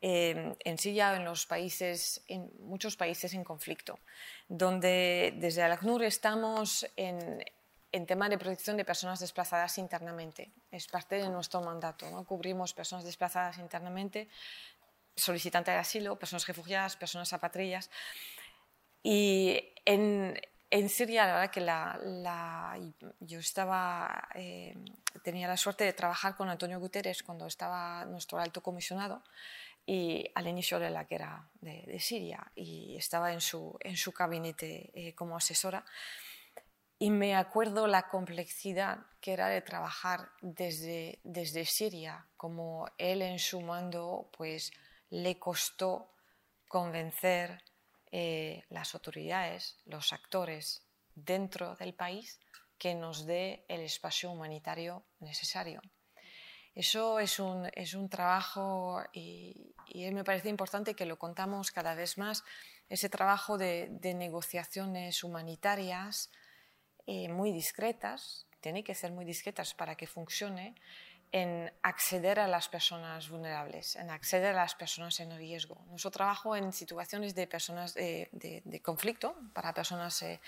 en Siria en los países, en muchos países en conflicto, donde desde el ACNUR estamos en, en tema de protección de personas desplazadas internamente. Es parte de nuestro mandato. ¿no? Cubrimos personas desplazadas internamente, solicitantes de asilo, personas refugiadas, personas apatrillas. Y en, en Siria, la verdad que la, la, yo estaba, eh, tenía la suerte de trabajar con Antonio Guterres cuando estaba nuestro alto comisionado y al inicio de la guerra de, Siria y estaba en su, en su gabinete eh, como asesora. Y me acuerdo la complejidad que era de trabajar desde, desde Siria, como él en su mando pues le costó convencer eh, las autoridades, los actores dentro del país que nos dé el espacio humanitario necesario. Eso es un, es un trabajo y, me parece importante que lo contamos cada vez más, ese trabajo de, negociaciones humanitarias eh, muy discretas, tiene que ser muy discretas para que funcione, en acceder a las personas vulnerables, en acceder a las personas en riesgo. Nuestro trabajo en situaciones de, personas de, conflicto para personas eh,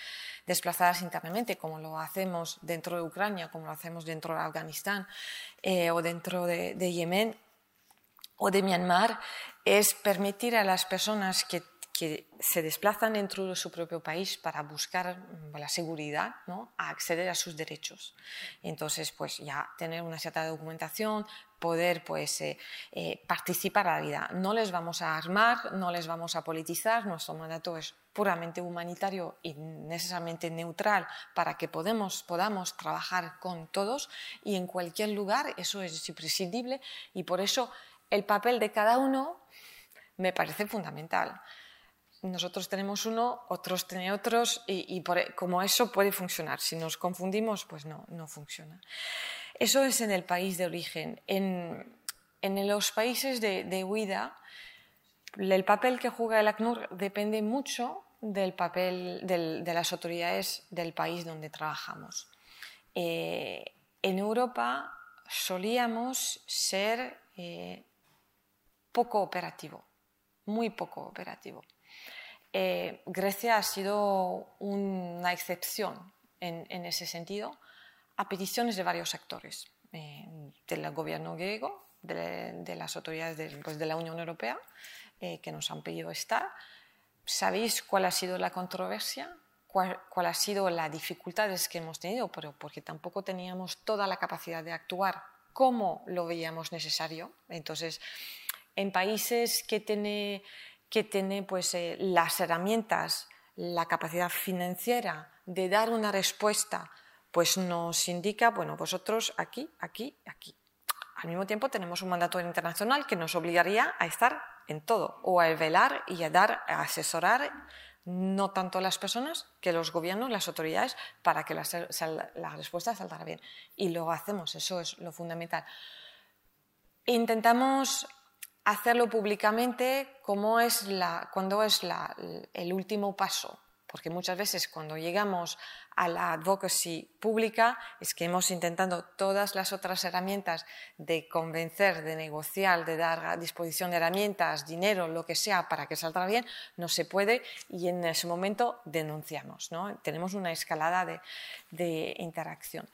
desplazadas internamente, como lo hacemos dentro de Ucrania, como lo hacemos dentro de Afganistán eh, o dentro de, Yemen o de Myanmar, es permitir a las personas que que se desplazan dentro de su propio país para buscar mm, la seguridad, ¿no? a acceder a sus derechos. Entonces, pues ya tener una cierta documentación, poder pues, eh, eh, participar a la vida. No les vamos a armar, no les vamos a politizar, nuestro mandato es puramente humanitario y necesariamente neutral para que podemos, podamos trabajar con todos y en cualquier lugar, eso es imprescindible y por eso el papel de cada uno me parece fundamental nosotros tenemos uno, otros tienen otros y, e, como eso puede funcionar. Si nos confundimos, pues no, no funciona. Eso es en el país de origen. En, en los países de, de, huida, el papel que juega el ACNUR depende mucho del papel de las autoridades del país donde trabajamos. Eh, en Europa solíamos ser eh, poco operativo, muy poco operativo. Eh, Grecia ha sido una excepción en, ese sentido a peticiones de varios actores, eh, del gobierno griego, de, las autoridades de, pues, de, la Unión Europea, eh, que nos han pedido estar. ¿Sabéis cuál ha sido la controversia? ¿Cuál, ¿Cuál, ha sido las dificultades que hemos tenido? Pero porque tampoco teníamos toda la capacidad de actuar como lo veíamos necesario. Entonces, en países que tienen que tiene pues, eh, las herramientas, la capacidad financiera de dar una respuesta, pues nos indica, bueno, vosotros aquí, aquí, aquí. Al mismo tiempo tenemos un mandato internacional que nos obligaría a estar en todo, o a velar y a dar, a asesorar no tanto las personas que los gobiernos, las autoridades, para que la, la respuesta salga bien. Y lo hacemos, eso es lo fundamental. Intentamos hacerlo públicamente como es cuando es el último paso porque muchas veces cuando llegamos a la advocacy pública es que hemos intentado todas las otras herramientas de convencer, de negociar, de dar a disposición de herramientas, dinero, lo que sea para que salga bien, no se puede y en ese momento denunciamos. ¿no? Tenemos una escalada de, de interacción.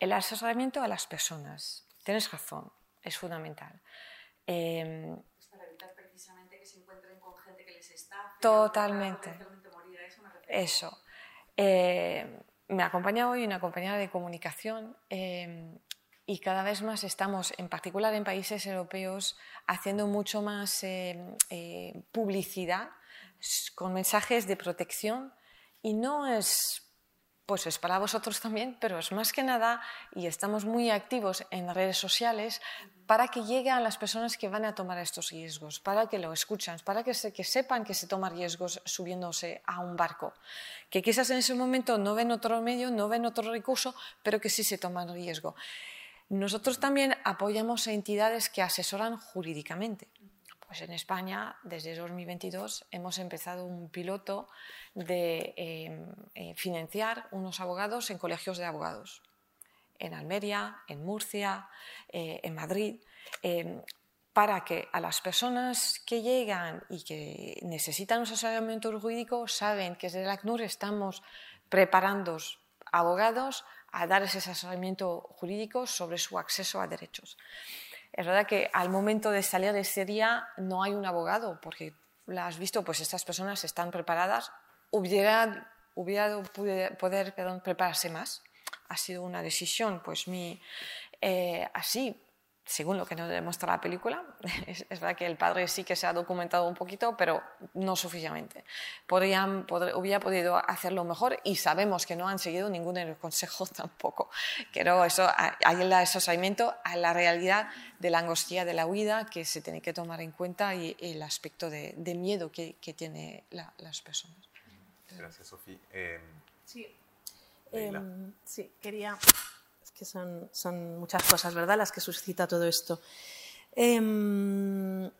El asesoramiento a las personas, tienes razón, es fundamental. Eh, para evitar precisamente que se encuentren con gente que les está... Totalmente. Eso. Eh, me acompaña hoy una compañera de comunicación eh, y cada vez más estamos, en particular en países europeos, haciendo mucho más eh, publicidad con mensajes de protección y no es pues es para vosotros también, pero es más que nada, y estamos muy activos en redes sociales, para que lleguen a las personas que van a tomar estos riesgos, para que lo escuchen, para que, que sepan que se toman riesgos subiéndose a un barco, que quizás en ese momento no ven otro medio, no ven otro recurso, pero que sí se toman riesgo. Nosotros también apoyamos a entidades que asesoran jurídicamente. Pues en España, desde 2022, hemos empezado un piloto de em, eh, financiar unos abogados en colegios de abogados, en Almería, en Murcia, eh, en Madrid, em, para que a las personas que llegan y que necesitan un asesoramiento jurídico saben que desde el ACNUR estamos preparando abogados a dar ese asesoramiento jurídico sobre su acceso a derechos. Es verdad que al momento de salir de ese día no hay un abogado, porque lo has visto, pues estas personas están preparadas. Hubiera, hubiera poder prepararse más. Ha sido una decisión, pues mi, eh, así, según lo que nos demuestra la película, es, verdad que el padre sí que se ha documentado un poquito, pero no suficientemente. Podrían, hubiera podido hacerlo mejor y sabemos que no han seguido ningún consejo tampoco. Pero eso, hay el asociamiento a la realidad de la angustia de la huida que se tiene que tomar en cuenta y, el aspecto de, miedo que, que tienen las personas. Gracias, Sofía. Eh, sí. Em, sí, quería que son, son muchas cosas, ¿verdad?, las que suscita todo esto. Em,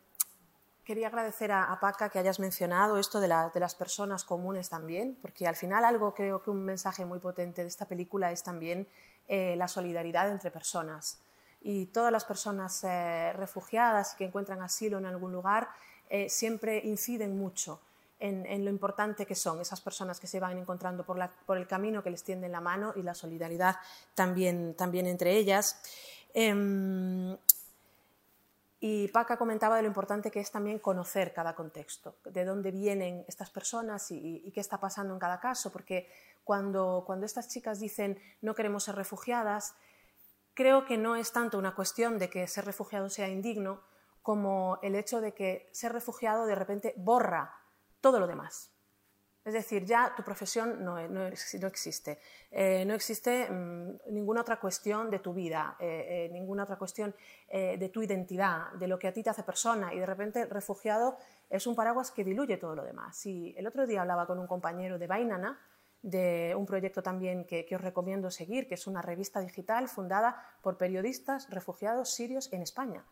quería agradecer a, Paca que hayas mencionado esto de, de, las personas comunes también, porque al final algo creo que un mensaje muy potente de esta película es también eh, la solidaridad entre personas. Y todas las personas eh, refugiadas que encuentran asilo en algún lugar eh, siempre inciden mucho en, lo importante que son esas personas que se van encontrando por, el camino, que les tienden la mano y la solidaridad también, entre ellas. Em, y Paca comentaba de lo importante que es también conocer cada contexto, de dónde vienen estas personas y, qué está pasando en cada caso, porque cuando estas chicas dicen no queremos ser refugiadas, creo que no es tanto una cuestión de que ser refugiado sea indigno, como el hecho de que ser refugiado de repente borra todo lo demás. Es decir, ya tu profesión no, existe. no existe eh, mm, ninguna otra cuestión de tu vida, eh, eh, ninguna otra cuestión de tu identidad, de lo que a ti te hace persona. Y de repente, refugiado es un paraguas que diluye todo lo demás. Y el otro día hablaba con un compañero de Bainana, de un proyecto también que, que os recomiendo seguir, que es una revista digital fundada por periodistas refugiados sirios en España.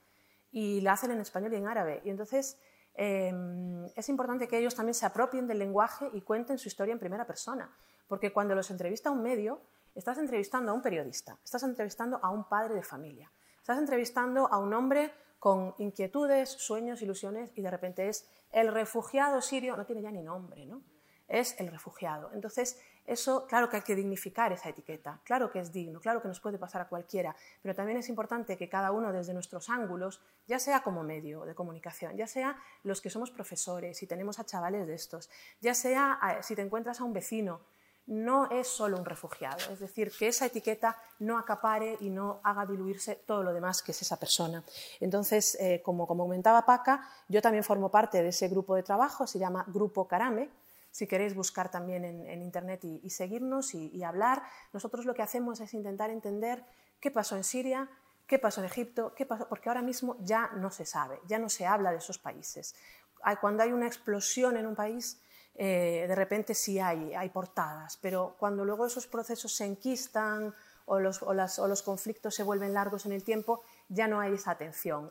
Y la hacen en español y en árabe. Y entonces Em, es importante que ellos también se apropien del lenguaje y cuenten su historia en primera persona, porque cuando los entrevista un medio, estás entrevistando a un periodista, estás entrevistando a un padre de familia, estás entrevistando a un hombre con inquietudes, sueños, ilusiones, y de repente es el refugiado sirio, no tiene ya ni nombre, ¿no? Es el refugiado. Entonces, eso, claro que hay que dignificar esa etiqueta, claro que es digno, claro que nos puede pasar a cualquiera, pero también es importante que cada uno desde nuestros ángulos, ya sea como medio de comunicación, ya sea los que somos profesores y tenemos a chavales de estos, ya sea si te encuentras a un vecino, no es solo un refugiado, es decir, que esa etiqueta no acapare y no haga diluirse todo lo demás que es esa persona. Entonces, eh, como, comentaba Paca, yo también formo parte de ese grupo de trabajo, se llama Grupo Carame, si queréis buscar también en, Internet y, seguirnos y, hablar. Nosotros lo que hacemos es intentar entender qué pasó en Siria, qué pasó en Egipto, qué pasó, porque ahora mismo ya no se sabe, ya no se habla de esos países. Cuando hay una explosión en un país, eh, de repente sí hay, hay portadas, pero cuando luego esos procesos se enquistan o los, o los conflictos se vuelven largos en el tiempo, ya no hay esa atención.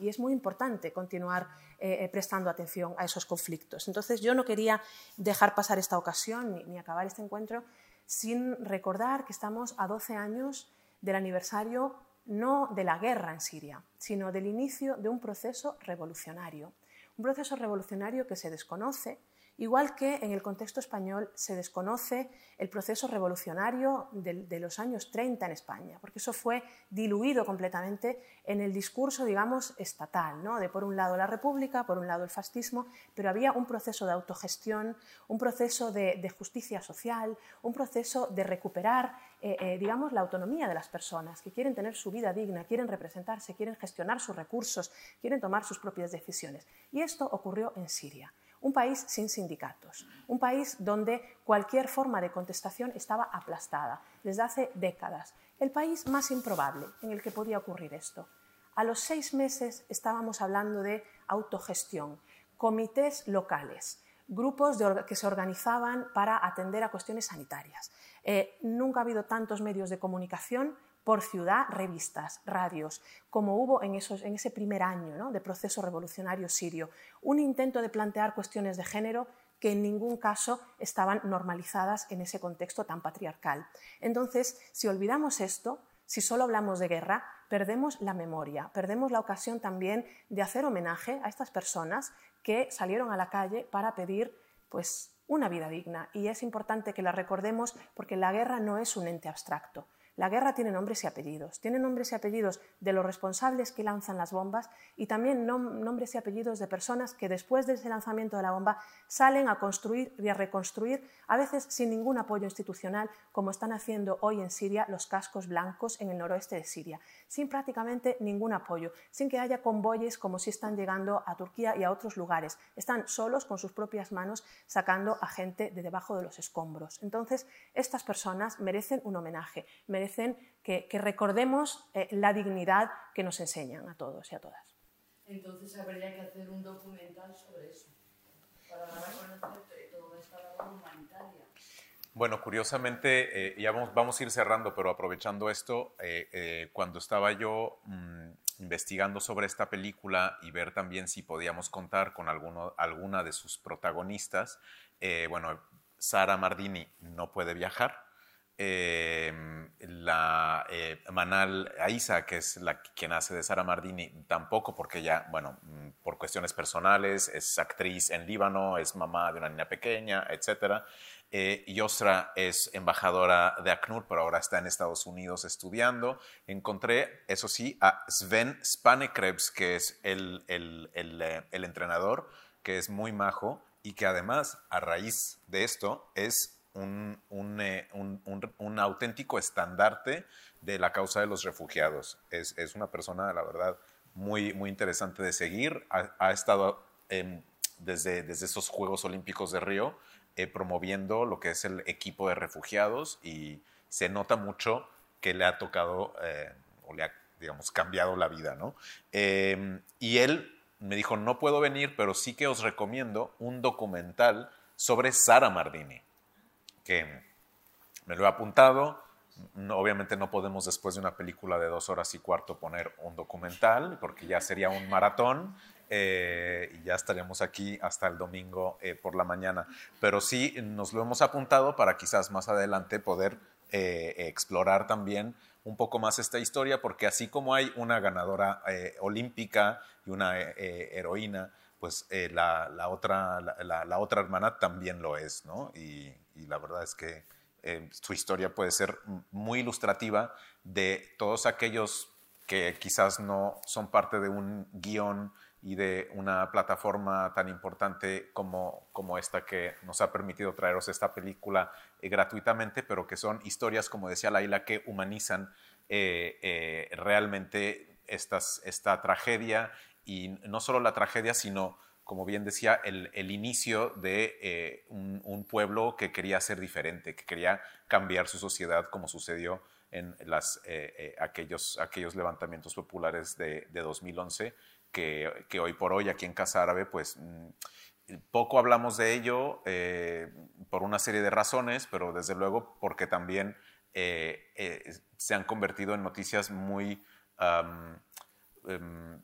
y es muy importante continuar eh, eh, prestando atención a esos conflictos. Entonces, yo no quería dejar pasar esta ocasión ni, ni acabar este encuentro sin recordar que estamos a 12 años del aniversario no de la guerra en Siria, sino del inicio de un proceso revolucionario. Un proceso revolucionario que se desconoce, Igual que en el contexto español se desconoce el proceso revolucionario de, los años 30 en España, porque eso fue diluido completamente en el discurso, digamos, estatal, ¿no? de por un lado la República, por un lado el fascismo, pero había un proceso de autogestión, un proceso de, justicia social, un proceso de recuperar, eh, eh, digamos, la autonomía de las personas que quieren tener su vida digna, quieren representarse, quieren gestionar sus recursos, quieren tomar sus propias decisiones. Y esto ocurrió en Siria. Un país sin sindicatos, un país donde cualquier forma de contestación estaba aplastada desde hace décadas. El país más improbable en el que podía ocurrir esto. A los seis meses estábamos hablando de autogestión, comités locales, grupos que se organizaban para atender a cuestiones sanitarias. Eh, nunca ha habido tantos medios de comunicación por ciudad revistas, radios, como hubo en, ese primer año de proceso revolucionario sirio. Un intento de plantear cuestiones de género que en ningún caso estaban normalizadas en ese contexto tan patriarcal. Entonces, si olvidamos esto, si solo hablamos de guerra, perdemos la memoria, perdemos la ocasión también de hacer homenaje a estas personas que salieron a la calle para pedir pues, una vida digna. Y es importante que la recordemos porque la guerra no es un ente abstracto. La guerra tiene nombres y apellidos. Tiene nombres y apellidos de los responsables que lanzan las bombas y también nombres y apellidos de personas que después de ese lanzamiento de la bomba salen a construir y a reconstruir, a veces sin ningún apoyo institucional, como están haciendo hoy en Siria los cascos blancos en el noroeste de Siria, sin prácticamente ningún apoyo, sin que haya convoyes como si están llegando a Turquía y a otros lugares. Están solos con sus propias manos sacando a gente de debajo de los escombros. Entonces, estas personas merecen un homenaje, que, recordemos eh, la dignidad que nos enseñan a todos y a todas. Entonces habría que hacer un documental sobre eso, para dar a conocer toda esta labor humanitaria. Bueno, curiosamente, eh, ya vamos, a ir cerrando, pero aprovechando esto, eh, cuando estaba yo mm, investigando sobre esta película y ver también si podíamos contar con alguno, alguna de sus protagonistas, bueno, Sara Mardini no puede viajar, Em, la eh, Manal Aiza, que es la quien hace de Sara Mardini, tampoco, porque ya, bueno, mm, por cuestiones personales, es actriz en Líbano, es mamá de una niña pequeña, etc. Eh, Yosra es embajadora de ACNUR, pero ahora está en Estados Unidos estudiando. Encontré, eso sí, a Sven Spanekrebs, que es el, el, el, eh, el entrenador, que es muy majo y que además, a raíz de esto, es eh, un, auténtico estandarte de la causa de los refugiados. Es, una persona, la verdad, muy, muy interesante de seguir. Ha, estado desde, desde esos Juegos Olímpicos de Río eh, promoviendo lo que es el equipo de refugiados y se nota mucho que le ha tocado eh, o le ha, digamos, cambiado la vida, ¿no? Em, y él me dijo, no puedo venir, pero sí que os recomiendo un documental sobre Sara Mardini me lo he apuntado. obviamente no podemos después de una película de dos horas y cuarto poner un documental, porque ya sería un maratón eh, y ya estaríamos aquí hasta el domingo eh, por la mañana. Pero sí nos lo hemos apuntado para quizás más adelante poder eh, explorar también un poco más esta historia, porque así como hay una ganadora olímpica y una heroína, pues la, otra, la, otra hermana también lo es, ¿no? Y la verdad es que eh, su historia puede ser muy ilustrativa de todos aquellos que quizás no son parte de un guion y de una plataforma tan importante como, como esta que nos ha permitido traeros esta película eh, gratuitamente, pero que son historias, como decía Laila, que humanizan eh, realmente estas, esta tragedia. Y no solo la tragedia, sino como bien decía, el, inicio de eh, un, pueblo que quería ser diferente, que quería cambiar su sociedad como sucedió en las, eh, eh, aquellos, aquellos levantamientos populares de, 2011, que, hoy por hoy aquí en Casa Árabe, pues mm, poco hablamos de ello por una serie de razones, pero desde luego porque también se han convertido en noticias muy... Em,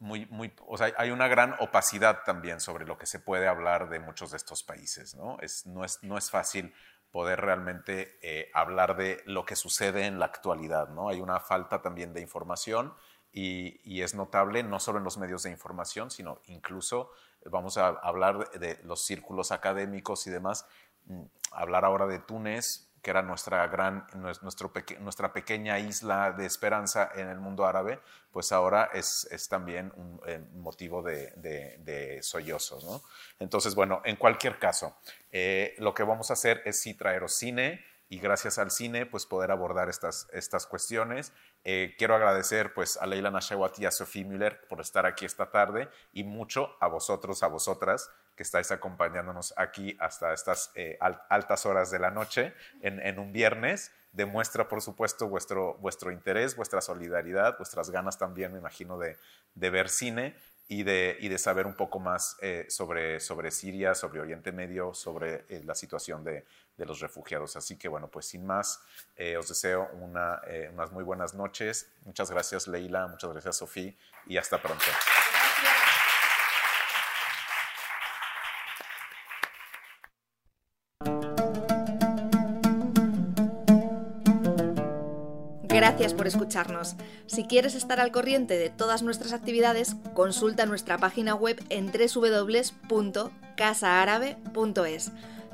muy, muy, o sea, hay una gran opacidad también sobre lo que se puede hablar de muchos de estos países, ¿no? Es, no, es, no es fácil poder realmente eh, hablar de lo que sucede en la actualidad, ¿no? Hay una falta también de información y, y, es notable no solo en los medios de información, sino incluso vamos a hablar de los círculos académicos y demás. Mm, hablar ahora de Túnez, que era nuestra, gran, nuestro nuestra pequeña isla de esperanza en el mundo árabe, pues ahora es, es también un eh, motivo de, de, sollozos. ¿no? Entonces, bueno, en cualquier caso, eh, lo que vamos a hacer es sí traeros cine y gracias al cine, pues poder abordar estas, estas cuestiones. Eh, quiero agradecer pues a Leila Nashewat y a Sophie Müller por estar aquí esta tarde y mucho a vosotros, a vosotras que estáis acompañándonos aquí hasta estas eh, altas horas de la noche en, un viernes. Demuestra, por supuesto, vuestro, vuestro interés, vuestra solidaridad, vuestras ganas también, me imagino, de, ver cine y de, y de, saber un poco más eh, sobre, sobre Siria, sobre Oriente Medio, sobre la situación de, de, los refugiados. Así que, bueno, pues sin más, os deseo una, unas muy buenas noches. Muchas gracias, Leila, muchas gracias, Sofía, y hasta pronto. Gracias por escucharnos. Si quieres estar al corriente de todas nuestras actividades, consulta nuestra página web en www.casaarabe.es.